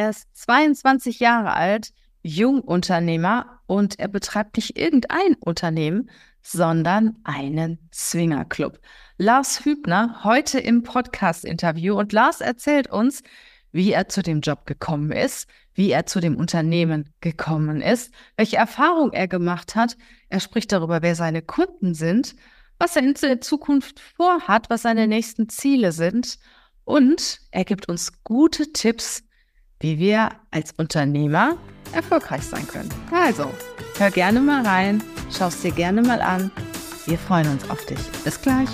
Er ist 22 Jahre alt, Jungunternehmer und er betreibt nicht irgendein Unternehmen, sondern einen Swingerclub. Lars Hübner heute im Podcast-Interview und Lars erzählt uns, wie er zu dem Job gekommen ist, wie er zu dem Unternehmen gekommen ist, welche Erfahrung er gemacht hat. Er spricht darüber, wer seine Kunden sind, was er in der Zukunft vorhat, was seine nächsten Ziele sind und er gibt uns gute Tipps, wie wir als Unternehmer erfolgreich sein können. Also, hör gerne mal rein, schau es dir gerne mal an. Wir freuen uns auf dich. Bis gleich.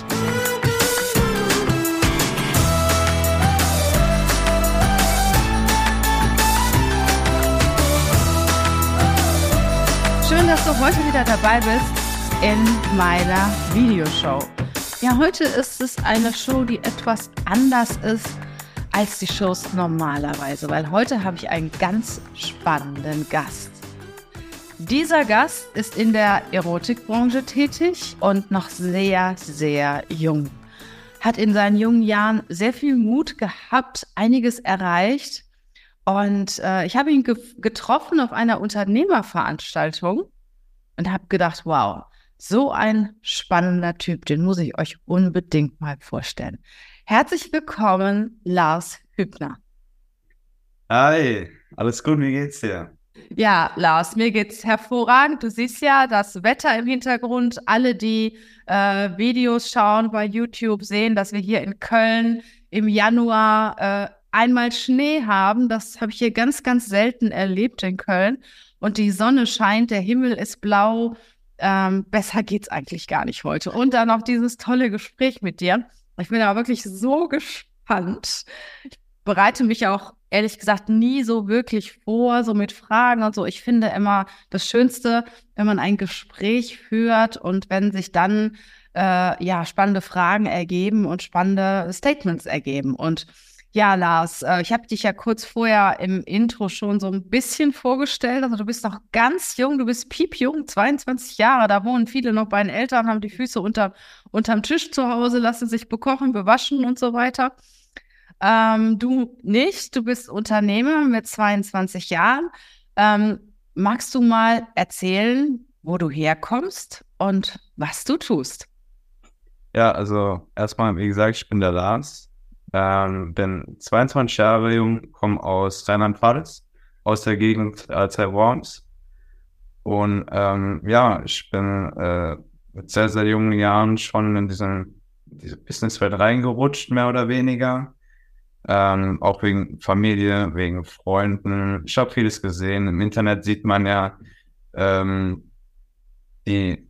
Schön, dass du heute wieder dabei bist in meiner Videoshow. Ja, heute ist es eine Show, die etwas anders ist als die Shows normalerweise, weil heute habe ich einen ganz spannenden Gast. Dieser Gast ist in der Erotikbranche tätig und noch sehr, sehr jung. Hat in seinen jungen Jahren sehr viel Mut gehabt, einiges erreicht. Und äh, ich habe ihn ge getroffen auf einer Unternehmerveranstaltung und habe gedacht, wow, so ein spannender Typ, den muss ich euch unbedingt mal vorstellen. Herzlich willkommen, Lars Hübner. Hi, alles gut, wie geht's dir? Ja, Lars, mir geht's hervorragend. Du siehst ja das Wetter im Hintergrund. Alle, die äh, Videos schauen bei YouTube, sehen, dass wir hier in Köln im Januar äh, einmal Schnee haben. Das habe ich hier ganz, ganz selten erlebt in Köln. Und die Sonne scheint, der Himmel ist blau. Ähm, besser geht's eigentlich gar nicht heute. Und dann noch dieses tolle Gespräch mit dir. Ich bin aber wirklich so gespannt. Ich bereite mich auch ehrlich gesagt nie so wirklich vor, so mit Fragen und so. Ich finde immer das Schönste, wenn man ein Gespräch führt und wenn sich dann äh, ja spannende Fragen ergeben und spannende Statements ergeben. Und ja, Lars, äh, ich habe dich ja kurz vorher im Intro schon so ein bisschen vorgestellt. Also du bist noch ganz jung, du bist piepjung, 22 Jahre. Da wohnen viele noch bei den Eltern, haben die Füße unter, unterm Tisch zu Hause, lassen sich bekochen, bewaschen und so weiter. Ähm, du nicht, du bist Unternehmer mit 22 Jahren. Ähm, magst du mal erzählen, wo du herkommst und was du tust? Ja, also erstmal, wie gesagt, ich bin der Lars, ähm, bin 22 Jahre jung, komme aus Rheinland-Pfalz, aus der Gegend äh, Worms. Und ähm, ja, ich bin äh, mit sehr, sehr jungen Jahren schon in diesen, diese Businesswelt reingerutscht, mehr oder weniger. Ähm, auch wegen Familie, wegen Freunden. Ich habe vieles gesehen. Im Internet sieht man ja ähm, die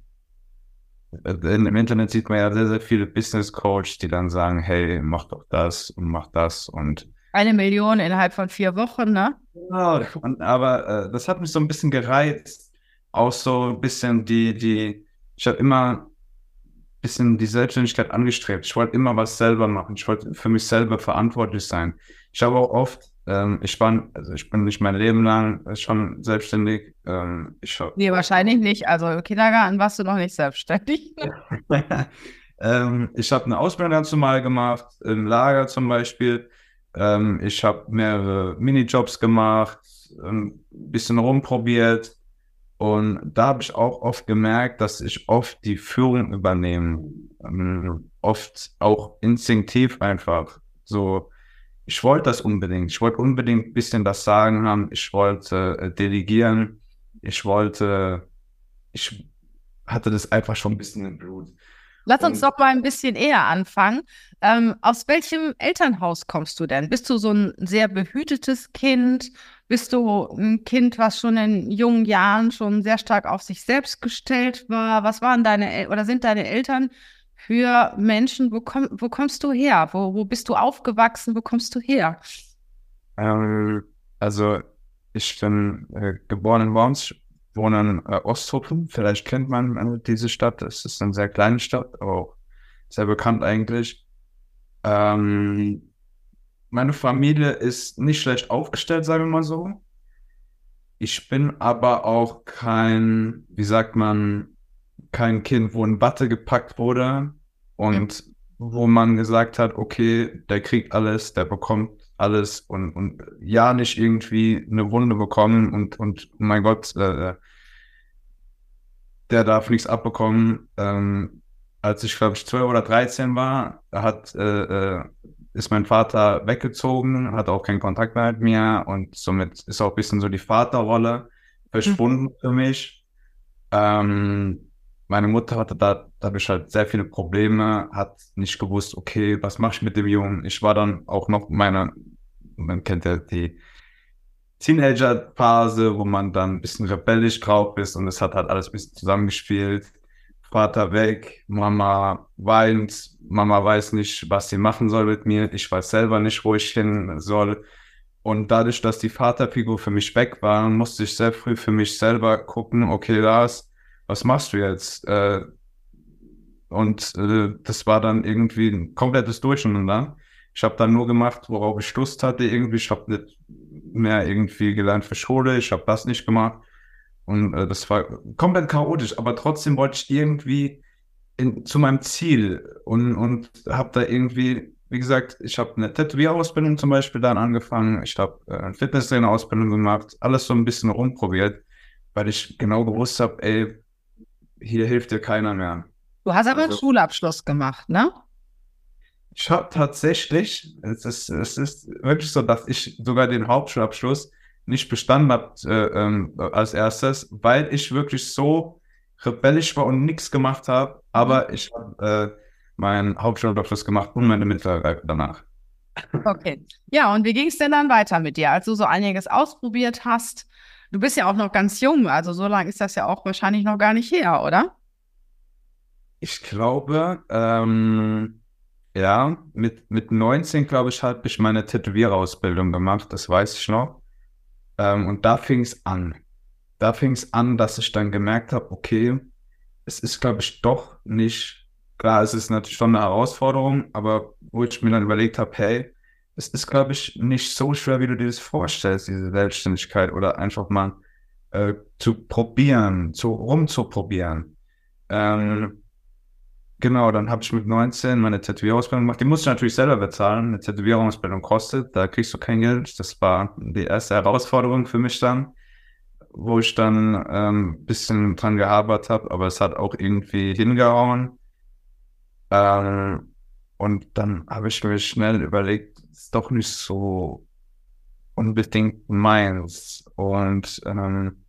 im Internet sieht man ja sehr, sehr viele Business Coaches, die dann sagen, hey, mach doch das und mach das und eine Million innerhalb von vier Wochen, ne? Genau, aber äh, das hat mich so ein bisschen gereizt. Auch so ein bisschen die, die, ich habe immer ein bisschen die Selbstständigkeit angestrebt. Ich wollte immer was selber machen. Ich wollte für mich selber verantwortlich sein. Ich habe auch oft ähm, ich war, also ich bin nicht mein Leben lang schon selbstständig. Ähm, ich nee, wahrscheinlich nicht. Also im Kindergarten warst du noch nicht selbstständig. ähm, ich habe eine Ausbildung dazu mal gemacht, im Lager zum Beispiel. Ähm, ich habe mehrere Minijobs gemacht, ein bisschen rumprobiert. Und da habe ich auch oft gemerkt, dass ich oft die Führung übernehme. Ähm, oft auch instinktiv einfach. So, ich wollte das unbedingt. Ich wollte unbedingt ein bisschen das Sagen haben. Ich wollte äh, delegieren. Ich wollte, ich hatte das einfach schon ein bisschen im Blut. Lass uns doch mal ein bisschen eher anfangen. Ähm, aus welchem Elternhaus kommst du denn? Bist du so ein sehr behütetes Kind? Bist du ein Kind, was schon in jungen Jahren schon sehr stark auf sich selbst gestellt war? Was waren deine El oder sind deine Eltern für Menschen, wo, komm, wo kommst du her? Wo, wo bist du aufgewachsen? Wo kommst du her? Ähm, also, ich bin äh, geboren in Worms, wohne in äh, Osthofen. Vielleicht kennt man äh, diese Stadt. Es ist eine sehr kleine Stadt, auch sehr bekannt eigentlich. Ähm, meine Familie ist nicht schlecht aufgestellt, sagen wir mal so. Ich bin aber auch kein, wie sagt man, kein Kind, wo in Watte gepackt wurde und ja. wo man gesagt hat, okay, der kriegt alles, der bekommt alles und, und ja, nicht irgendwie eine Wunde bekommen und, und oh mein Gott, äh, der darf nichts abbekommen. Ähm, als ich, glaube ich, 12 oder 13 war, hat, äh, äh, ist mein Vater weggezogen, hat auch keinen Kontakt mehr mit mir und somit ist auch ein bisschen so die Vaterrolle verschwunden mhm. für mich. Ähm, meine Mutter hatte da dadurch halt sehr viele Probleme, hat nicht gewusst, okay, was mache ich mit dem Jungen? Ich war dann auch noch meine, man kennt ja die Teenager-Phase, wo man dann ein bisschen rebellisch drauf ist und es hat halt alles ein bisschen zusammengespielt. Vater weg, Mama weint, Mama weiß nicht, was sie machen soll mit mir, ich weiß selber nicht, wo ich hin soll. Und dadurch, dass die Vaterfigur für mich weg war, musste ich sehr früh für mich selber gucken, okay, Lars, was machst du jetzt? Äh, und äh, das war dann irgendwie ein komplettes Durcheinander. Ich habe dann nur gemacht, worauf ich Lust hatte. Irgendwie, ich habe nicht mehr irgendwie gelernt für Schule. Ich habe das nicht gemacht. Und äh, das war komplett chaotisch. Aber trotzdem wollte ich irgendwie in, zu meinem Ziel und, und habe da irgendwie, wie gesagt, ich habe eine Tätowierausbildung zum Beispiel dann angefangen. Ich habe äh, eine Fitnesstrainer-Ausbildung gemacht. Alles so ein bisschen rumprobiert, weil ich genau gewusst habe, ey, hier hilft dir keiner mehr. Du hast aber also, einen Schulabschluss gemacht, ne? Ich habe tatsächlich, es ist, es ist wirklich so, dass ich sogar den Hauptschulabschluss nicht bestanden habe äh, ähm, als erstes, weil ich wirklich so rebellisch war und nichts gemacht habe. Aber mhm. ich habe äh, meinen Hauptschulabschluss gemacht und meine Mittelreife danach. Okay. Ja, und wie ging es denn dann weiter mit dir, als du so einiges ausprobiert hast? Du bist ja auch noch ganz jung, also so lange ist das ja auch wahrscheinlich noch gar nicht her, oder? Ich glaube, ähm, ja, mit, mit 19, glaube ich, habe ich meine Tätowierausbildung gemacht, das weiß ich noch. Ähm, und da fing es an. Da fing es an, dass ich dann gemerkt habe, okay, es ist, glaube ich, doch nicht, klar, es ist natürlich schon eine Herausforderung, aber wo ich mir dann überlegt habe, hey, es ist, glaube ich, nicht so schwer, wie du dir das vorstellst, diese Selbstständigkeit oder einfach mal äh, zu probieren, zu rumzuprobieren. Ähm, Genau, dann habe ich mit 19 meine Tätowiererausbildung gemacht. Die musste ich natürlich selber bezahlen. Eine Tätowiererausbildung kostet, da kriegst du kein Geld. Das war die erste Herausforderung für mich dann, wo ich dann ein ähm, bisschen dran gearbeitet habe, aber es hat auch irgendwie hingehauen. Ähm, und dann habe ich mir schnell überlegt, ist doch nicht so unbedingt meins. Und ähm,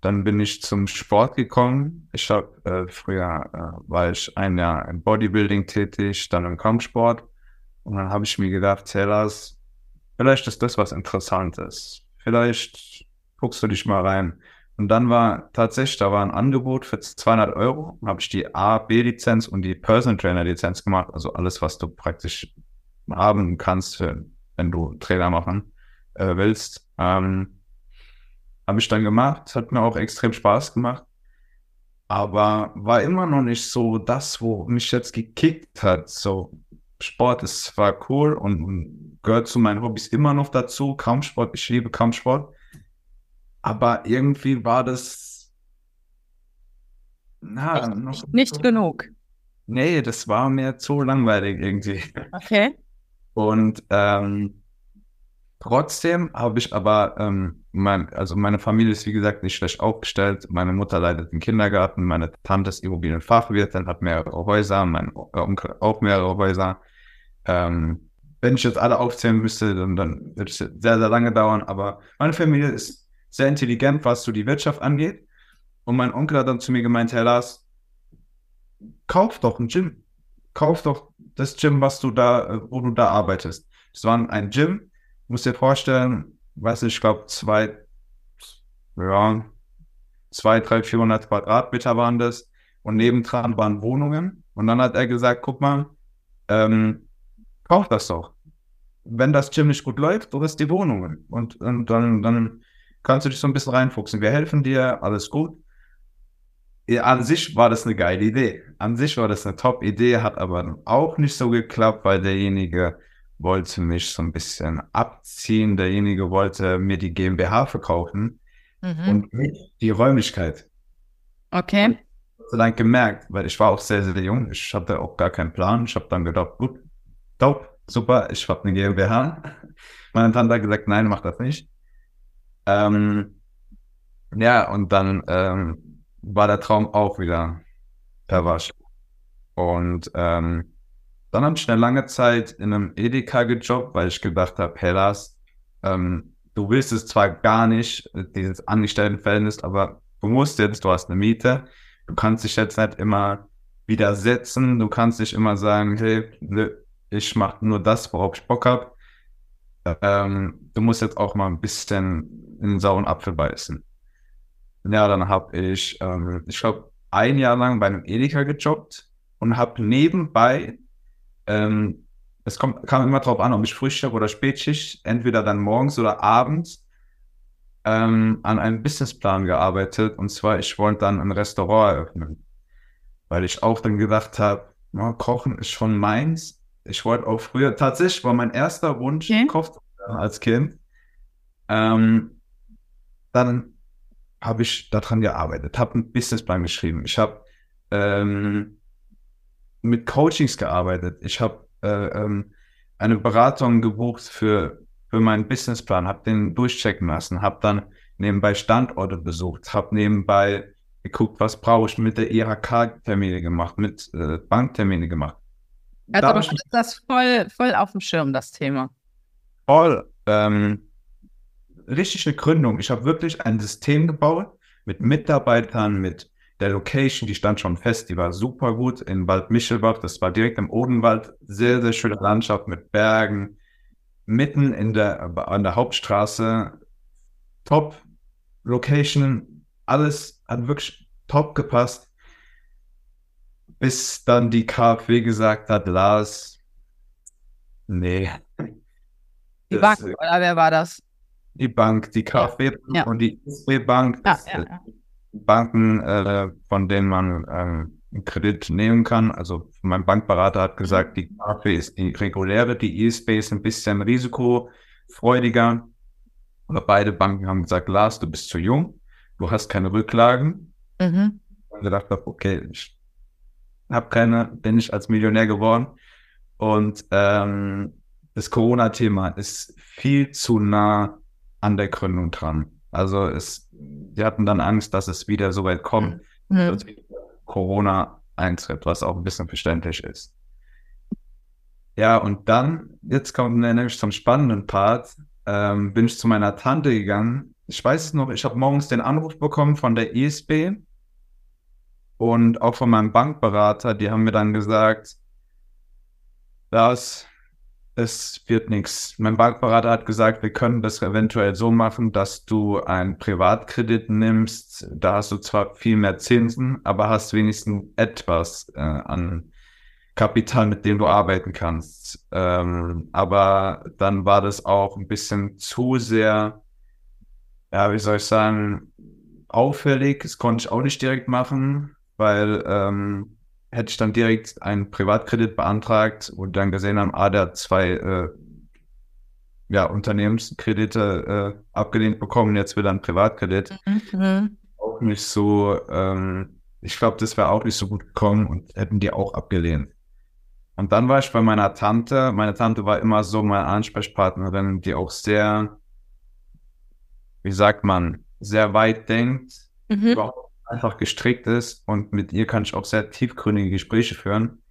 dann bin ich zum Sport gekommen. Ich habe äh, früher äh, war ich ein Jahr im Bodybuilding tätig, dann im Kampfsport. Und dann habe ich mir gedacht, Zellers, vielleicht ist das was Interessantes. Vielleicht guckst du dich mal rein. Und dann war tatsächlich, da war ein Angebot für 200 Euro. Habe ich die A, B-Lizenz und die Personal Trainer Lizenz gemacht. Also alles, was du praktisch haben kannst, wenn du Trainer machen äh, willst. Ähm, habe ich dann gemacht, hat mir auch extrem Spaß gemacht. Aber war immer noch nicht so das, wo mich jetzt gekickt hat. So, Sport ist zwar cool und, und gehört zu meinen Hobbys immer noch dazu. Kampfsport, ich liebe Kampfsport. Aber irgendwie war das na, noch nicht so, genug. Nee, das war mir zu langweilig irgendwie. Okay. Und ähm, Trotzdem habe ich aber, ähm, mein, also meine Familie ist wie gesagt nicht schlecht aufgestellt. Meine Mutter leitet den Kindergarten, meine Tante ist Immobilienfachwirtin, hat mehrere Häuser, mein Onkel auch mehrere Häuser. Ähm, wenn ich jetzt alle aufzählen müsste, dann, dann würde es sehr, sehr lange dauern. Aber meine Familie ist sehr intelligent, was so die Wirtschaft angeht. Und mein Onkel hat dann zu mir gemeint, Herr Lars, kauf doch ein Gym. Kauf doch das Gym, was du da, wo du da arbeitest. Es war ein Gym, muss dir vorstellen, weiß ich, glaube, zwei, ja, zwei, drei, 400 Quadratmeter waren das. Und nebendran waren Wohnungen. Und dann hat er gesagt, guck mal, ähm, kauf das doch. Wenn das Gym nicht gut läuft, du hast die Wohnungen. Und, und dann, dann kannst du dich so ein bisschen reinfuchsen. Wir helfen dir, alles gut. An sich war das eine geile Idee. An sich war das eine Top-Idee, hat aber auch nicht so geklappt, weil derjenige wollte mich so ein bisschen abziehen. Derjenige wollte mir die GmbH verkaufen mhm. und die Räumlichkeit. Okay. Ich habe dann gemerkt, weil ich war auch sehr, sehr jung. Ich hatte auch gar keinen Plan. Ich habe dann gedacht, gut, top, super, ich habe eine GmbH. Meine Tante hat gesagt, nein, mach das nicht. Ähm, ja, und dann ähm, war der Traum auch wieder verwascht. Und ähm, dann habe ich eine lange Zeit in einem Edeka gejobbt, weil ich gedacht habe, hey Lars, ähm, du willst es zwar gar nicht, dieses Angestelltenverhältnis, aber du musst jetzt, du hast eine Miete, du kannst dich jetzt nicht immer widersetzen, du kannst nicht immer sagen, hey, ich mache nur das, worauf ich Bock habe. Ähm, du musst jetzt auch mal ein bisschen in den sauren Apfel beißen. Ja, dann habe ich, ähm, ich glaube, ein Jahr lang bei einem Edeka gejobbt und habe nebenbei, ähm, es kommt, kam immer drauf an, ob ich Frühstück oder Spätschicht, entweder dann morgens oder abends, ähm, an einem Businessplan gearbeitet. Und zwar, ich wollte dann ein Restaurant eröffnen. Weil ich auch dann gedacht habe, oh, Kochen ist schon meins. Ich wollte auch früher, tatsächlich war mein erster Wunsch, okay. Koch zu werden als Kind. Ähm, dann habe ich daran gearbeitet, habe einen Businessplan geschrieben. Ich habe ähm, mit Coachings gearbeitet. Ich habe äh, ähm, eine Beratung gebucht für, für meinen Businessplan, habe den durchchecken lassen, habe dann nebenbei Standorte besucht, habe nebenbei geguckt, was brauche ich mit der IHK-Termine gemacht, mit äh, Banktermine gemacht. Hat da aber das voll, voll auf dem Schirm, das Thema. Voll. Ähm, richtig eine Gründung. Ich habe wirklich ein System gebaut mit Mitarbeitern, mit der Location, die stand schon fest, die war super gut in Wald Michelbach. Das war direkt im Odenwald. Sehr, sehr schöne Landschaft mit Bergen. Mitten in der, an der Hauptstraße. Top Location. Alles hat wirklich top gepasst. Bis dann die KfW gesagt hat, Lars, nee. Die Bank, oder wer war das? die Bank, die KfW ja. und die ISB Bank. Ja, ja, Banken, äh, von denen man äh, einen Kredit nehmen kann. Also mein Bankberater hat gesagt, die KfW ist die reguläre, die ISB ist ein bisschen risikofreudiger. Aber beide Banken haben gesagt, Lars, du bist zu jung, du hast keine Rücklagen. Mhm. Und gedacht habe, okay, ich habe keine, bin ich als Millionär geworden. Und ähm, das Corona-Thema ist viel zu nah an der Gründung dran. Also es, die hatten dann Angst, dass es wieder so weit kommt, mhm. dass Corona eintritt, was auch ein bisschen verständlich ist. Ja, und dann, jetzt kommt nämlich zum spannenden Part, ähm, bin ich zu meiner Tante gegangen. Ich weiß es noch, ich habe morgens den Anruf bekommen von der ISB und auch von meinem Bankberater, die haben mir dann gesagt, dass es wird nichts. Mein Bankberater hat gesagt, wir können das eventuell so machen, dass du einen Privatkredit nimmst. Da hast du zwar viel mehr Zinsen, aber hast wenigstens etwas äh, an Kapital, mit dem du arbeiten kannst. Ähm, aber dann war das auch ein bisschen zu sehr, ja, wie soll ich sagen, auffällig. Das konnte ich auch nicht direkt machen, weil ähm, hätte ich dann direkt einen Privatkredit beantragt und dann gesehen haben, ah, der hat zwei äh, ja, Unternehmenskredite äh, abgelehnt bekommen, jetzt will er einen Privatkredit. Mhm. Auch nicht so, ähm, ich glaube, das wäre auch nicht so gut gekommen und hätten die auch abgelehnt. Und dann war ich bei meiner Tante. Meine Tante war immer so meine Ansprechpartnerin, die auch sehr, wie sagt man, sehr weit denkt, mhm. überhaupt einfach gestrickt ist und mit ihr kann ich auch sehr tiefgründige Gespräche führen.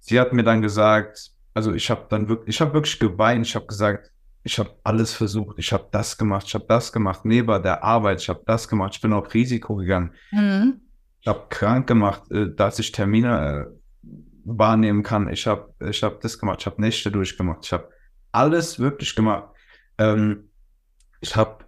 Sie hat mir dann gesagt, also ich habe dann wirklich, ich habe wirklich geweint, ich habe gesagt, ich habe alles versucht, ich habe das gemacht, ich habe das gemacht, neben der Arbeit, ich habe das gemacht, ich bin auf Risiko gegangen. Mhm. Ich habe krank gemacht, äh, dass ich Termine äh, wahrnehmen kann. Ich habe ich hab das gemacht, ich habe Nächte durchgemacht, ich habe alles wirklich gemacht. Ähm, ich habe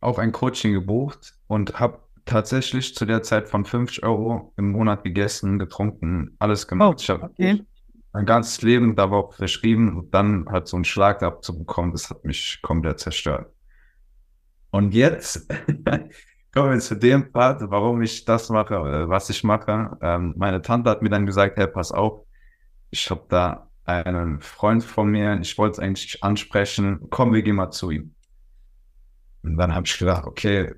auch ein Coaching gebucht und habe tatsächlich zu der Zeit von 50 Euro im Monat gegessen, getrunken, alles gemacht. Oh, ich habe okay. mein ganzes Leben darauf verschrieben und dann halt so einen Schlag abzubekommen, das hat mich komplett zerstört. Und jetzt kommen wir zu dem Part, warum ich das mache, äh, was ich mache. Ähm, meine Tante hat mir dann gesagt, hey, pass auf, ich habe da einen Freund von mir, ich wollte es eigentlich ansprechen, komm, wir gehen mal zu ihm. Und dann habe ich gedacht, okay,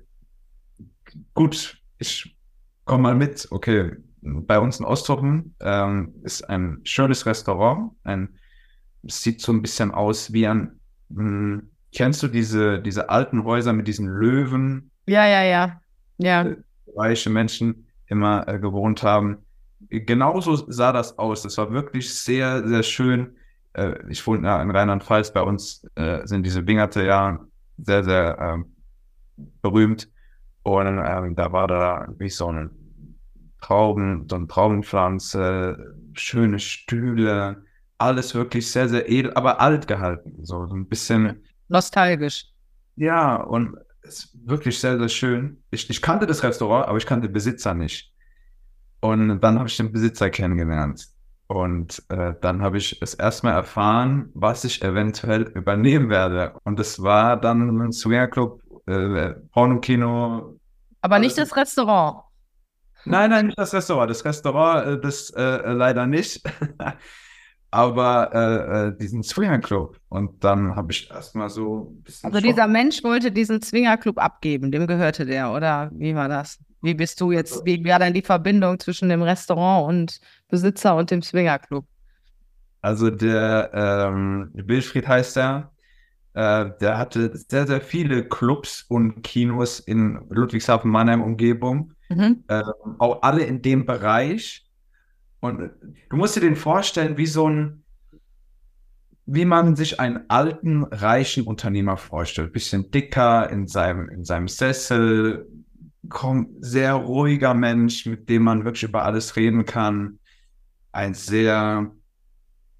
gut, ich komme mal mit. Okay, bei uns in Osthofen ähm, ist ein schönes Restaurant. Ein, sieht so ein bisschen aus wie ein Hm, kennst du diese, diese alten Häuser mit diesen Löwen? Ja, ja, ja. Ja. Äh, reiche Menschen immer äh, gewohnt haben. Genauso sah das aus. Es war wirklich sehr, sehr schön. Äh, ich wohne ja in Rheinland-Pfalz. Bei uns äh, sind diese Wingerte ja sehr, sehr ähm, berühmt. Und ähm, da war da wie so ein Trauben, so eine Traubenpflanze, schöne Stühle, alles wirklich sehr, sehr edel, aber alt gehalten. So, so ein bisschen. Nostalgisch. Ja, und es ist wirklich sehr, sehr schön. Ich, ich kannte das Restaurant, aber ich kannte den Besitzer nicht. Und dann habe ich den Besitzer kennengelernt. Und äh, dann habe ich es erstmal erfahren, was ich eventuell übernehmen werde. Und das war dann ein Swingerclub, äh, Porno-Kino. Aber nicht das Restaurant. Nein, nein, nicht das Restaurant. Das Restaurant, äh, das äh, leider nicht. aber äh, äh, diesen Swingerclub. Und dann habe ich erstmal so ein bisschen. Also dieser Mensch wollte diesen Swingerclub abgeben, dem gehörte der, oder wie war das? Wie bist du jetzt, wie war denn die Verbindung zwischen dem Restaurant und Besitzer und dem Swingerclub? Also der ähm, Wilfried heißt er. Äh, der hatte sehr, sehr viele Clubs und Kinos in Ludwigshafen, Mannheim, Umgebung. Mhm. Äh, auch alle in dem Bereich. Und du musst dir den vorstellen, wie so ein, wie man sich einen alten, reichen Unternehmer vorstellt. Bisschen dicker in seinem, in seinem Sessel, komm, sehr ruhiger Mensch, mit dem man wirklich über alles reden kann. Ein sehr,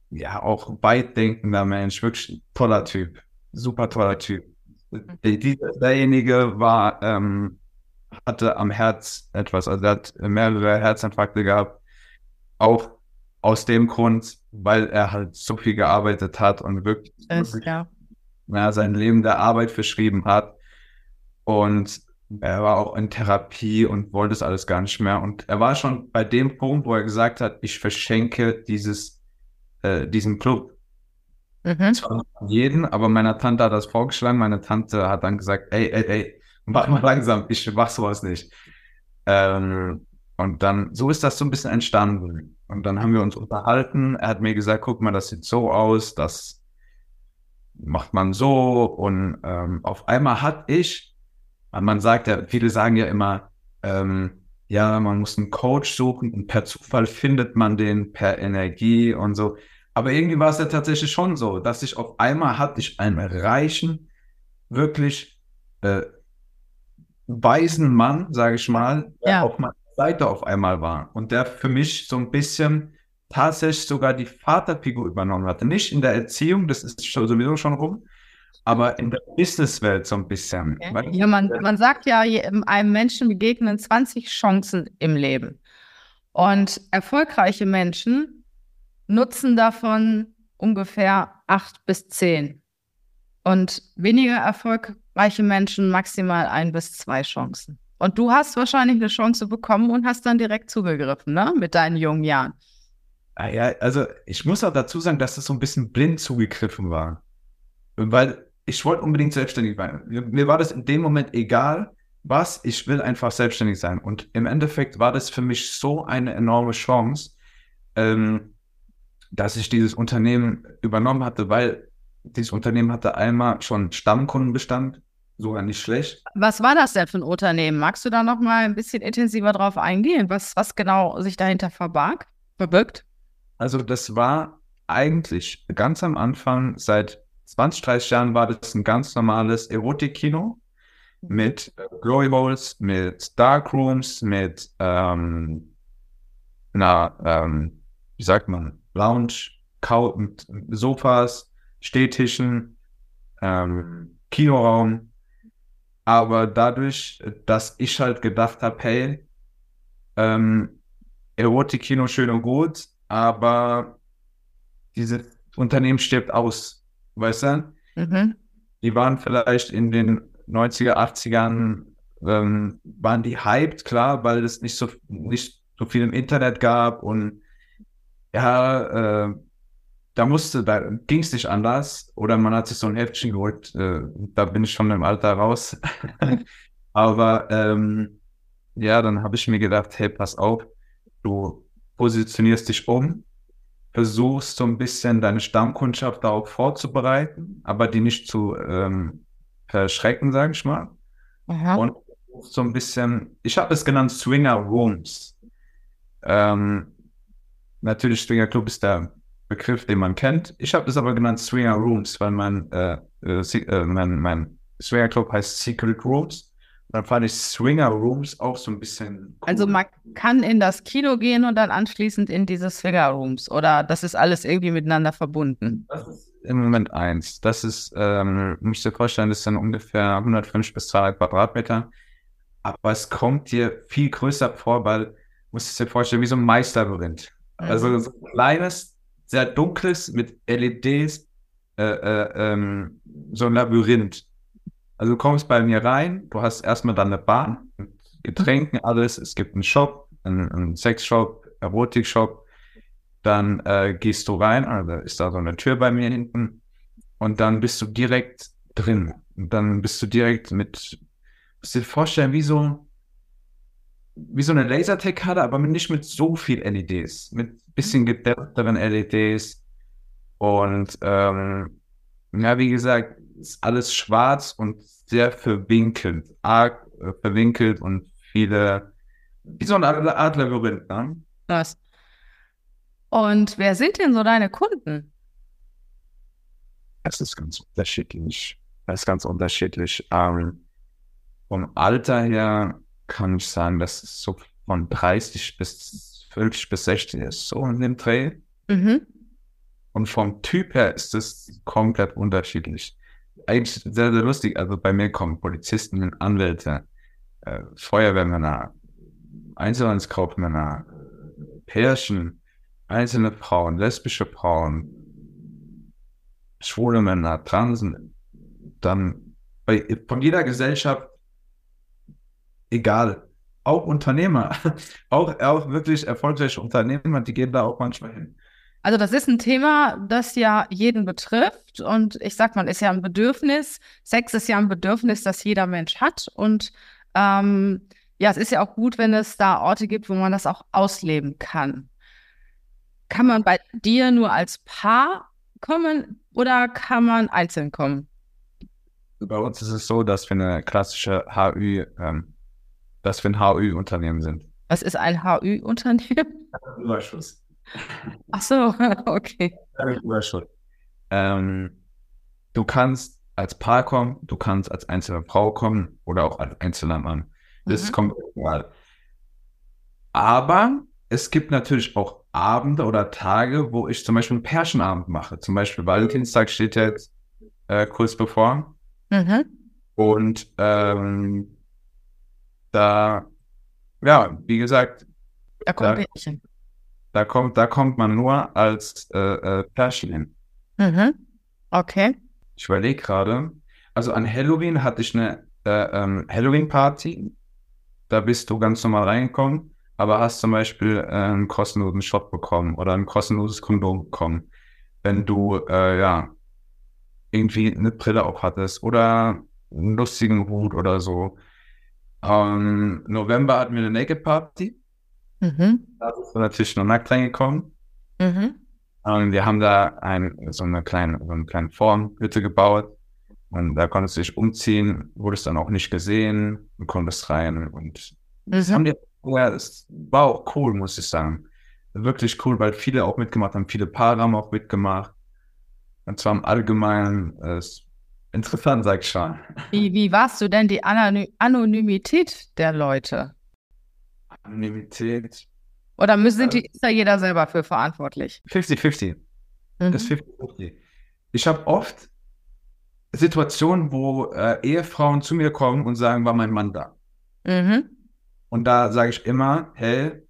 ja, auch weitdenkender Mensch, wirklich toller Typ. Super toller Typ. Mhm. derjenige war, ähm, hatte am Herz etwas, also er hat mehrere Herzinfarkte gehabt auch aus dem Grund, weil er halt so viel gearbeitet hat und wirklich, Ist, ja. Ja, sein Leben der Arbeit verschrieben hat. Und er war auch in Therapie und wollte es alles gar nicht mehr. Und er war schon bei dem Punkt, wo er gesagt hat, ich verschenke dieses, äh, diesen Club. Mhm. Zwar nicht jeden, aber meiner Tante hat das vorgeschlagen. Meine Tante hat dann gesagt, ey, ey, ey, mach mal langsam, ich mach sowas nicht. Ähm, und dann, so ist das so ein bisschen entstanden. Und dann haben wir uns unterhalten. Er hat mir gesagt, guck mal, das sieht so aus, das macht man so. Und ähm, auf einmal hat ich, man sagt ja, viele sagen ja immer, ähm, ja, man muss einen Coach suchen und per Zufall findet man den per Energie und so. Aber irgendwie war es ja tatsächlich schon so, dass ich auf einmal hatte ich einen reichen, wirklich äh, weisen Mann, sage ich mal, ja. auf meiner Seite auf einmal war und der für mich so ein bisschen tatsächlich sogar die Vaterfigur übernommen hatte. Nicht in der Erziehung, das ist sowieso schon rum, aber in der Businesswelt so ein bisschen. Okay. Ja, man, man sagt ja, einem Menschen begegnen 20 Chancen im Leben. Und erfolgreiche Menschen nutzen davon ungefähr acht bis zehn. Und weniger erfolgreiche Menschen maximal ein bis zwei Chancen. Und du hast wahrscheinlich eine Chance bekommen und hast dann direkt zugegriffen, ne? Mit deinen jungen Jahren. Ah ja, also ich muss auch dazu sagen, dass das so ein bisschen blind zugegriffen war. Weil ich wollte unbedingt selbstständig sein. Mir war das in dem Moment egal, was, ich will einfach selbstständig sein. Und im Endeffekt war das für mich so eine enorme Chance, ähm, dass ich dieses Unternehmen übernommen hatte, weil dieses Unternehmen hatte einmal schon Stammkundenbestand, sogar nicht schlecht. Was war das denn für ein Unternehmen? Magst du da noch mal ein bisschen intensiver drauf eingehen, was, was genau sich dahinter verbarg, verbirgt? Also das war eigentlich ganz am Anfang, seit 20, 30 Jahren war das ein ganz normales Erotik-Kino mit äh, Glory Holes, mit Darkrooms, mit ähm, na, ähm, wie sagt man, Lounge, Kau Sofas, Stehtischen, ähm, Kinoraum aber dadurch, dass ich halt gedacht habe, hey, ähm, Erotik-Kino schön und gut, aber dieses Unternehmen stirbt aus, weißt du? Mhm. Die waren vielleicht in den 90er, 80ern, ähm, waren die hyped, klar, weil es nicht so, nicht so viel im Internet gab und ja, äh, da musste, da ging es nicht anders. Oder man hat sich so ein Heftchen geholt. Äh, da bin ich schon im Alter raus. Aber ähm, ja, dann habe ich mir gedacht, hey, pass auf, du positionierst dich um versuchst so ein bisschen deine Stammkundschaft darauf vorzubereiten, aber die nicht zu ähm, verschrecken, sage ich mal. Aha. Und so ein bisschen, ich habe es genannt Swinger Rooms. Ähm, natürlich Swinger Club ist der Begriff, den man kennt. Ich habe es aber genannt Swinger Rooms, weil mein, äh, äh, äh, mein, mein Swinger Club heißt Secret Rooms. Dann fand ich Swinger Rooms auch so ein bisschen cool. Also man kann in das Kino gehen und dann anschließend in diese Swinger Rooms oder das ist alles irgendwie miteinander verbunden. Das ist im Moment eins. Das ist, ähm, muss ich dir vorstellen, das sind ungefähr 150 bis 200 Quadratmeter. Aber es kommt dir viel größer vor, weil, musst du dir vorstellen, wie so ein Meisterlabyrinth. Also so ein kleines, sehr dunkles mit LEDs, äh, äh, ähm, so ein Labyrinth. Also du kommst bei mir rein, du hast erstmal dann eine Bahn, mit Getränken, alles. Es gibt einen Shop, einen, einen Sexshop, Erotikshop. Dann äh, gehst du rein, also ist da so eine Tür bei mir hinten und dann bist du direkt drin. Und dann bist du direkt mit, musst dir vorstellen, wie so, wie so eine Lasertag-Karte, aber nicht mit so viel LEDs, mit bisschen gedämpfteren LEDs. Und ähm, ja, wie gesagt, ist alles schwarz und sehr verwinkelt, arg äh, verwinkelt und viele, wie so eine Art Labyrinth, ne? Krass. Und wer sind denn so deine Kunden? Es ist ganz unterschiedlich. Es ist ganz unterschiedlich. Ähm, vom Alter her kann ich sagen, dass es so von 30 bis 50 bis 60 ist, so in dem Dreh. Mhm. Und vom Typ her ist es komplett unterschiedlich. Eigentlich sehr, sehr lustig. Also bei mir kommen Polizisten, Anwälte, äh, Feuerwehrmänner, Einzelhandelskaufmänner, Pärchen, einzelne Frauen, lesbische Frauen, schwule Männer, Transen, dann bei, von jeder Gesellschaft, egal, auch Unternehmer, auch, auch wirklich erfolgreiche Unternehmer, die gehen da auch manchmal hin. Also das ist ein Thema, das ja jeden betrifft und ich sag mal, ist ja ein Bedürfnis. Sex ist ja ein Bedürfnis, das jeder Mensch hat und ähm, ja, es ist ja auch gut, wenn es da Orte gibt, wo man das auch ausleben kann. Kann man bei dir nur als Paar kommen oder kann man einzeln kommen? Bei uns ist es so, dass wir eine klassische HÜ, ähm, dass wir ein HÜ-Unternehmen sind. Was ist ein HÜ-Unternehmen? Überschuss. Ach so, okay. Überschuss. Ähm, du kannst als Paar kommen, du kannst als einzelne Frau kommen oder auch als einzelner Mann. Das Mhm. kommt egal. Aber es gibt natürlich auch Abende oder Tage, wo ich zum Beispiel einen Pärchenabend mache. Zum Beispiel Valentinstag steht jetzt äh, kurz bevor. Mhm. Und ähm, da, ja, wie gesagt, Da kommt Ja. Pärchen. da kommt, da kommt man nur als äh, äh, Pärchen hin. Mhm. Okay. Ich überlege gerade. Also an Halloween hatte ich eine äh, ähm, Halloween-Party. Da bist du ganz normal reingekommen, aber hast zum Beispiel äh, einen kostenlosen Shot bekommen oder ein kostenloses Kondom bekommen. Wenn du äh, ja irgendwie eine Brille auf hattest oder einen lustigen Hut oder so. Ähm, November hatten wir eine Naked Party. Mhm. Da bist du natürlich nur nackt reingekommen. Mhm. Und wir haben da ein, so eine kleine, so eine kleine Formhütte gebaut. Und da konntest du dich umziehen, wurdest dann auch nicht gesehen und konntest rein. Und das Mhm. haben die, ja, das war auch cool, muss ich sagen. Wirklich cool, weil viele auch mitgemacht haben. Viele Paare haben auch mitgemacht. Und zwar im Allgemeinen, ist interessant, sag ich schon. Wie, wie warst du denn die Anony Anonymität der Leute? Anonymität. Oder müssen, die, ist da jeder selber für verantwortlich? 50-50. Mhm. Das ist 50-50. Ich habe oft Situationen, wo äh, Ehefrauen zu mir kommen und sagen, war mein Mann da? Mhm. Und da sage ich immer, hey,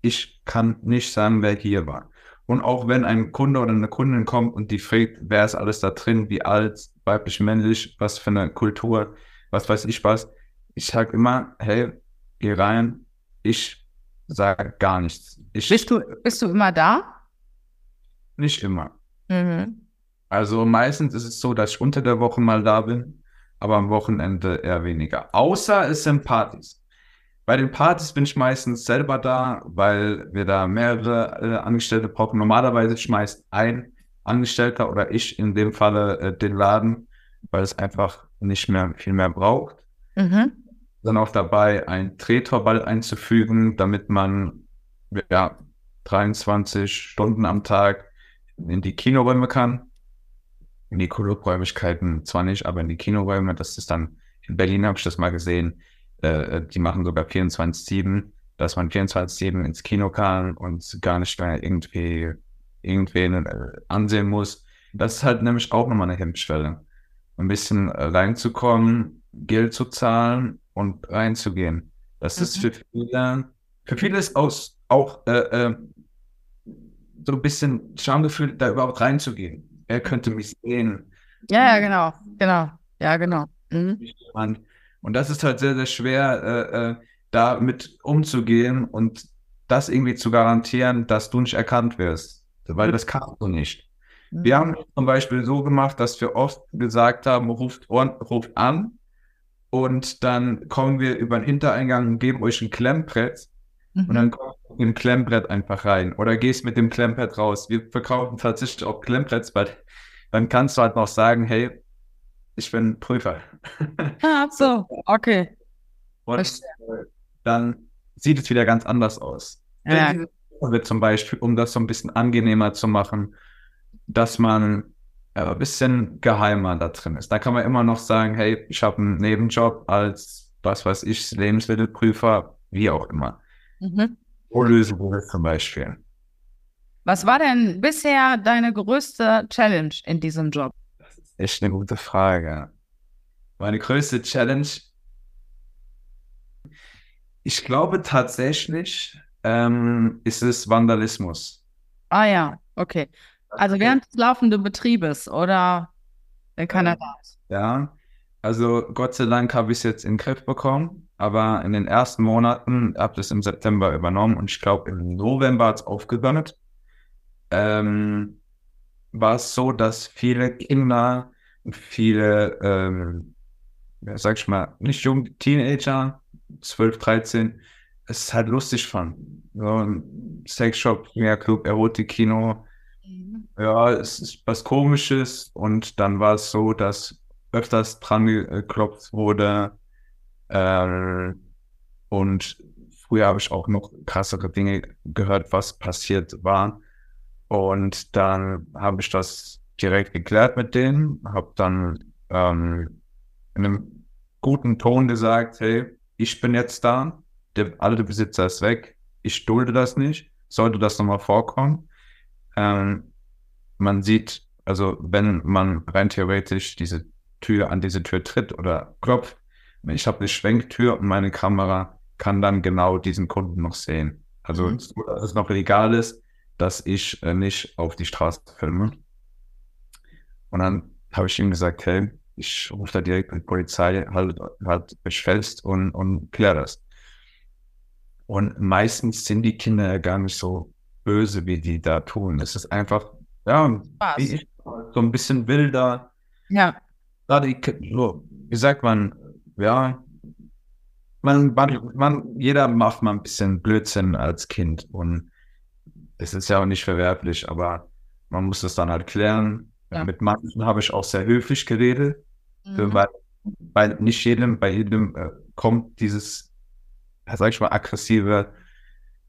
ich kann nicht sagen, wer hier war. Und auch wenn ein Kunde oder eine Kundin kommt und die fragt, wer ist alles da drin, wie alt, weiblich, männlich, was für eine Kultur, was weiß ich was, ich sage immer, hey, geh rein, ich sage gar nichts. Ich Bist du, bist du immer da? nicht immer. Mhm. Also meistens ist es so, dass ich unter der Woche mal da bin, aber am Wochenende eher weniger. Außer es sind Partys. Bei den Partys bin ich meistens selber da, weil wir da mehrere äh, Angestellte brauchen. Normalerweise schmeißt ein Angestellter oder ich in dem Falle äh, den Laden, weil es einfach nicht mehr viel mehr braucht. Mhm. Dann auch dabei, ein Drehtorball einzufügen, damit man ja 23 Stunden am Tag in die Kinoräume kann. In die Clubräumlichkeiten zwar nicht, aber in die Kinoräume. Das ist dann in Berlin habe ich das mal gesehen äh, die machen sogar 24-7, dass man 24-7 ins Kino kann und gar nicht mehr irgendwie irgendwen äh, ansehen muss. Das ist halt nämlich auch nochmal eine Hemmschwelle. Ein bisschen reinzukommen, Geld zu zahlen und reinzugehen. Das mhm. ist für viele, für viele ist aus, auch äh, äh, so ein bisschen Schamgefühl, da überhaupt reinzugehen. Er könnte mich sehen. Ja, ja, genau, genau. Ja, genau. Mhm. Und das ist halt sehr, sehr schwer, äh, äh, damit umzugehen und das irgendwie zu garantieren, dass du nicht erkannt wirst. Weil das kannst du nicht. Wir haben zum Beispiel so gemacht, dass wir oft gesagt haben, ruft, ruft an und dann kommen wir über den Hintereingang und geben euch ein Klemmbrett mhm. und dann kommt mit dem Klemmbrett einfach rein oder gehst mit dem Klemmbrett raus. Wir verkaufen tatsächlich auch Klemmbretts, weil dann kannst du halt noch sagen, hey, ich bin Prüfer. Ah, so, okay. Und Verstehe. dann sieht es wieder ganz anders aus. Ja. Wird zum Beispiel, um das so ein bisschen angenehmer zu machen, dass man ja, ein bisschen geheimer da drin ist. Da kann man immer noch sagen, hey, ich habe einen Nebenjob als, was weiß ich, Lebensmittelprüfer, wie auch immer. Mhm. Wo lösen wir das zum Beispiel? Was war denn bisher deine größte Challenge in diesem Job? echt eine gute Frage. Meine größte Challenge, ich glaube tatsächlich, ähm, ist es Vandalismus. Ah ja, okay. Also während des laufenden Betriebes oder wenn keiner da ist. Ja, also Gott sei Dank habe ich es jetzt in den Griff bekommen, aber in den ersten Monaten habe ich es im September übernommen und ich glaube im November hat es aufgesammelt. Ähm, war es so, dass viele Kinder, viele, ähm, sag ich mal, nicht jung, Teenager, 12, 13, es halt lustig fanden. So Sexshop, Club, Erotik-Kino. Mhm. Ja, es ist was Komisches und dann war es so, dass öfters dran geklopft wurde. Äh, und früher habe ich auch noch krassere Dinge gehört, was passiert war. Und dann habe ich das direkt geklärt mit denen, habe dann ähm, in einem guten Ton gesagt, hey, ich bin jetzt da, der alte Besitzer ist weg, ich dulde das nicht, sollte das nochmal vorkommen. Ähm, man sieht, also wenn man rein theoretisch diese Tür an diese Tür tritt oder klopft, ich habe eine Schwenktür und meine Kamera kann dann genau diesen Kunden noch sehen. Also, mhm. dass es noch legal ist, dass ich äh, nicht auf die Straße filme. Und dann habe ich ihm gesagt, hey, ich rufe da direkt mit Polizei, halt, halt mich fest und, und klär das. Und meistens sind die Kinder ja gar nicht so böse, wie die da tun. Es ist einfach, ja, wie ich, so ein bisschen wilder. Ja. Gerade, wie sagt man, ja, man, man, man, jeder macht mal ein bisschen Blödsinn als Kind und es ist ja auch nicht verwerflich, aber man muss das dann halt klären. Ja. Mit manchen habe ich auch sehr höflich geredet, mhm. weil, weil nicht jedem, bei jedem äh, kommt dieses, sag ich mal, aggressive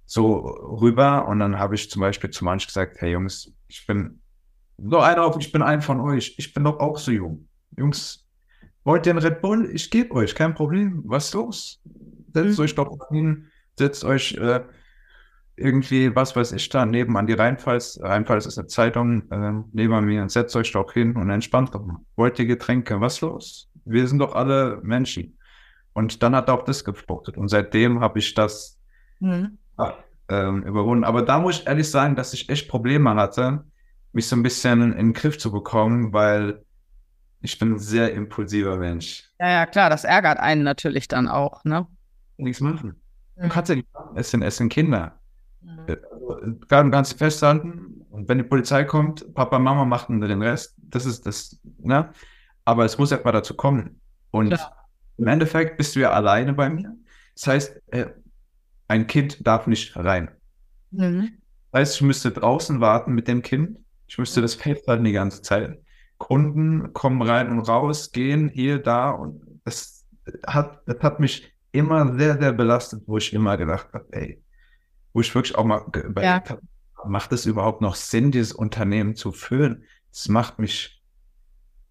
so rüber. Und dann habe ich zum Beispiel zu manchen gesagt, hey Jungs, ich bin so einer auf, ich bin ein von euch. Ich bin doch auch so jung. Jungs, wollt ihr einen Red Bull? Ich gebe euch, kein Problem. Was ist los? Setzt mhm. euch doch hin, setzt euch äh, irgendwie, was weiß ich da, nebenan die Rheinpfalz, Rheinpfalz ist eine Zeitung, äh, neben mir, setzt euch doch hin und entspannt doch mal. Wollt ihr Getränke? Was los? Wir sind doch alle Menschen. Und dann hat er auch das gefruchtet. Und seitdem habe ich das mhm. äh, überwunden. Aber da muss ich ehrlich sagen, dass ich echt Probleme hatte, mich so ein bisschen in den Griff zu bekommen, weil ich bin ein sehr impulsiver Mensch. Ja, ja, klar, das ärgert einen natürlich dann auch, ne? Nichts machen. Du kannst ja nicht machen. Es sind, es sind Kinder. Mhm. Also, kannst festhalten und wenn die Polizei kommt, Papa, Mama machten den Rest. Das ist das, ne? Aber es muss erstmal dazu kommen. Und ja. Im Endeffekt bist du ja alleine bei mir. Das heißt, äh, ein Kind darf nicht rein. Mhm. Das heißt, ich müsste draußen warten mit dem Kind. Ich müsste das festhalten die ganze Zeit. Kunden kommen rein und raus, gehen hier, da und das hat, das hat mich immer sehr, sehr belastet, wo ich immer gedacht habe, ey, wo ich wirklich auch mal überlegt ja. habe, macht es überhaupt noch Sinn, dieses Unternehmen zu führen? Das macht mich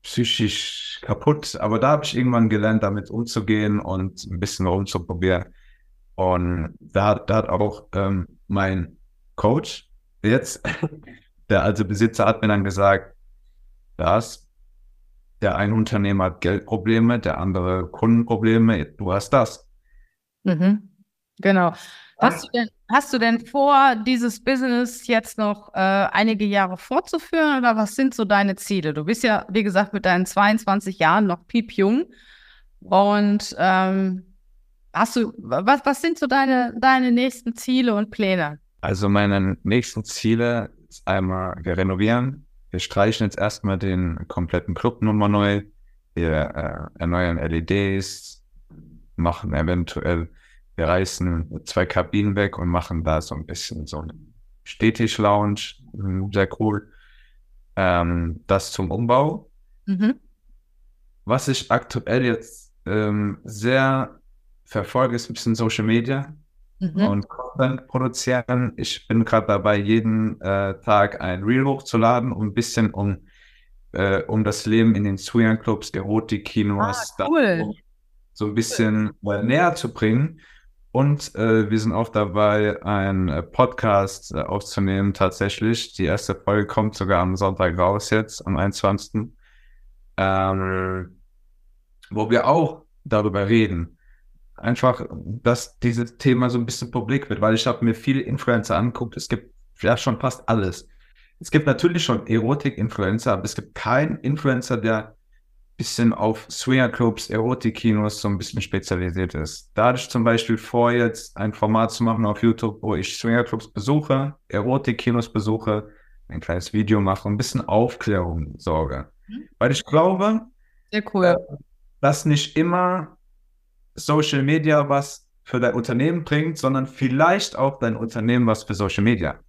psychisch kaputt. Aber da habe ich irgendwann gelernt, damit umzugehen und ein bisschen rumzuprobieren. Und da, da hat auch ähm, mein Coach jetzt, der alte Besitzer, hat mir dann gesagt, dass der eine Unternehmer hat Geldprobleme, der andere Kundenprobleme, du hast das. Mhm. Genau. Hast du, denn, hast du denn vor, dieses Business jetzt noch äh, einige Jahre fortzuführen oder was sind so deine Ziele? Du bist ja, wie gesagt, mit deinen 22 Jahren noch piepjung. Und ähm, hast du, was, was sind so deine, deine nächsten Ziele und Pläne? Also meine nächsten Ziele ist einmal, wir renovieren. Wir streichen jetzt erstmal den kompletten Club nochmal neu. Wir äh, erneuern LEDs, machen eventuell wir reißen zwei Kabinen weg und machen da so ein bisschen so ein Stehtisch-Lounge. Hm, sehr cool. Ähm, das zum Umbau. Mhm. Was ich aktuell jetzt ähm, sehr verfolge, ist ein bisschen Social Media mhm. und Content produzieren. Ich bin gerade dabei, jeden äh, Tag ein Reel hochzuladen, um ein bisschen um, äh, um das Leben in den Swingern-Clubs, Erotik-Kinos, ah, cool. so ein bisschen cool. näher zu bringen. Und äh, wir sind auch dabei, einen äh, Podcast äh, aufzunehmen, tatsächlich. Die erste Folge kommt sogar am Sonntag raus jetzt, am 21. Ähm, wo wir auch darüber reden. Einfach, dass dieses Thema so ein bisschen publik wird, weil ich habe mir viele Influencer angeguckt. Es gibt ja schon fast alles. Es gibt natürlich schon Erotik-Influencer, aber es gibt keinen Influencer, der bisschen auf Swingerclubs, Erotikkinos so ein bisschen spezialisiert ist. Da hatte ich zum Beispiel vor, jetzt ein Format zu machen auf YouTube, wo ich Swingerclubs besuche, Erotikkinos besuche, ein kleines Video mache ein bisschen Aufklärung sorge. Mhm. Weil ich glaube, cool. Äh, dass nicht immer Social Media was für dein Unternehmen bringt, sondern vielleicht auch dein Unternehmen was für Social Media.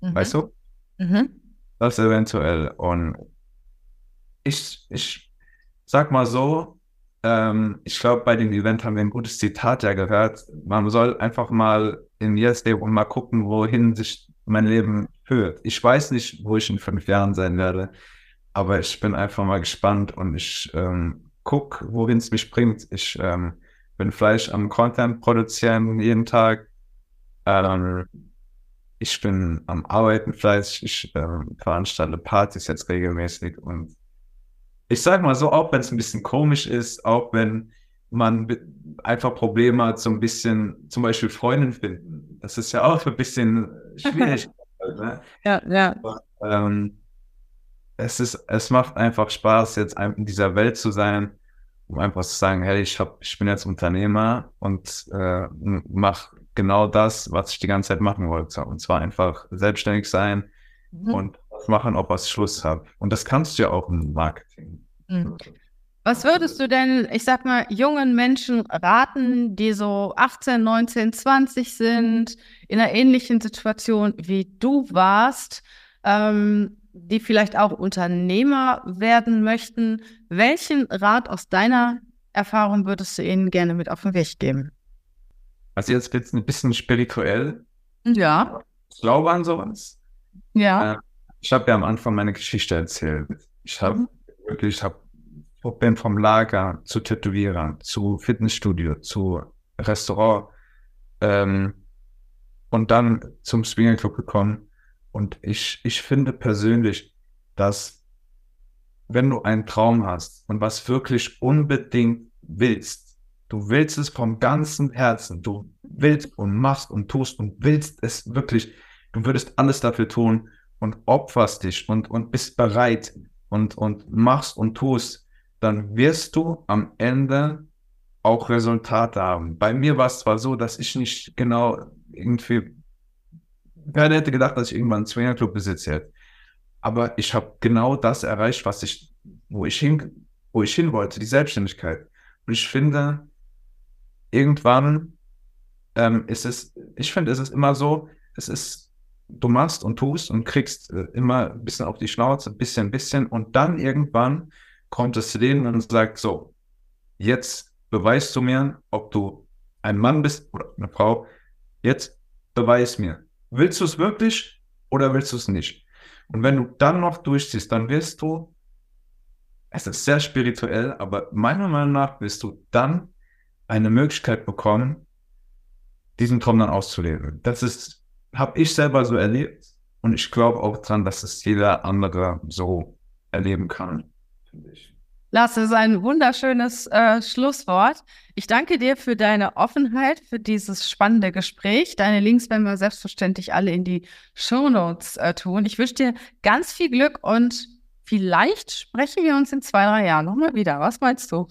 Mhm. Weißt du? Mhm. Das eventuell. Und ich, ich sag mal so, ähm, ich glaube, bei dem Event haben wir ein gutes Zitat ja gehört. Man soll einfach mal in Yes leben und mal gucken, wohin sich mein Leben führt. Ich weiß nicht, wo ich in fünf Jahren sein werde, aber ich bin einfach mal gespannt und ich ähm, guck, wohin es mich bringt. Ich ähm, bin Fleisch am Content produzieren jeden Tag. Ähm, ich bin am Arbeiten fleißig. Ich ähm, veranstalte Partys jetzt regelmäßig und ich sag mal so, auch wenn es ein bisschen komisch ist, auch wenn man einfach Probleme hat, so ein bisschen zum Beispiel Freundin finden. Das ist ja auch ein bisschen schwierig. ne? Ja, ja. Aber, ähm, es ist, es macht einfach Spaß, jetzt in dieser Welt zu sein, um einfach zu sagen, hey, ich hab, ich bin jetzt Unternehmer und äh, mach genau das, was ich die ganze Zeit machen wollte. Und zwar einfach selbstständig sein mhm. und machen, ob ich Schluss habe. Und das kannst du ja auch im Marketing. Mhm. Was würdest du denn, ich sag mal, jungen Menschen raten, die so 18, 19, 20 sind, in einer ähnlichen Situation wie du warst, ähm, die vielleicht auch Unternehmer werden möchten? Welchen Rat aus deiner Erfahrung würdest du ihnen gerne mit auf den Weg geben? Also jetzt wird es ein bisschen spirituell. Ja. Ich glaube an sowas. Ja. Ich habe ja am Anfang meine Geschichte erzählt. Ich habe mhm. wirklich, ich bin vom Lager zu Tätowierer, zu Fitnessstudio, zu Restaurant ähm, und dann zum Swinger Club gekommen. Und ich, ich finde persönlich, dass wenn du einen Traum hast und was wirklich unbedingt willst, du willst es vom ganzen Herzen, du willst und machst und tust und willst es wirklich, du würdest alles dafür tun, und opferst dich und, und bist bereit und, und machst und tust, dann wirst du am Ende auch Resultate haben. Bei mir war es zwar so, dass ich nicht genau irgendwie, keiner hätte gedacht, dass ich irgendwann einen Swingerclub besitze. Aber ich habe genau das erreicht, was ich, wo ich hin, wo ich hin wollte, die Selbstständigkeit. Und ich finde, irgendwann ähm, ist es, ich finde, es ist immer so, es ist, du machst und tust und kriegst äh, immer ein bisschen auf die Schnauze, ein bisschen, ein bisschen und dann irgendwann kommt das Leben und sagt so, jetzt beweist du mir, ob du ein Mann bist oder eine Frau, jetzt beweis mir. Willst du es wirklich oder willst du es nicht? Und wenn du dann noch durchziehst, dann wirst du, es ist sehr spirituell, aber meiner Meinung nach wirst du dann eine Möglichkeit bekommen, diesen Traum dann auszuleben. Das ist, habe ich selber so erlebt und ich glaube auch dran, dass es jeder andere so erleben kann, finde ich. Lass, es ein wunderschönes äh, Schlusswort. Ich danke dir für deine Offenheit, für dieses spannende Gespräch. Deine Links werden wir selbstverständlich alle in die Shownotes äh, tun. Ich wünsche dir ganz viel Glück und vielleicht sprechen wir uns in zwei, drei Jahren nochmal wieder. Was meinst du?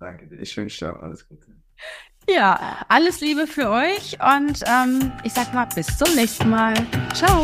Danke dir. Ich wünsche dir alles Gute. Ja, alles Liebe für euch und ähm, ich sag mal bis zum nächsten Mal. Ciao.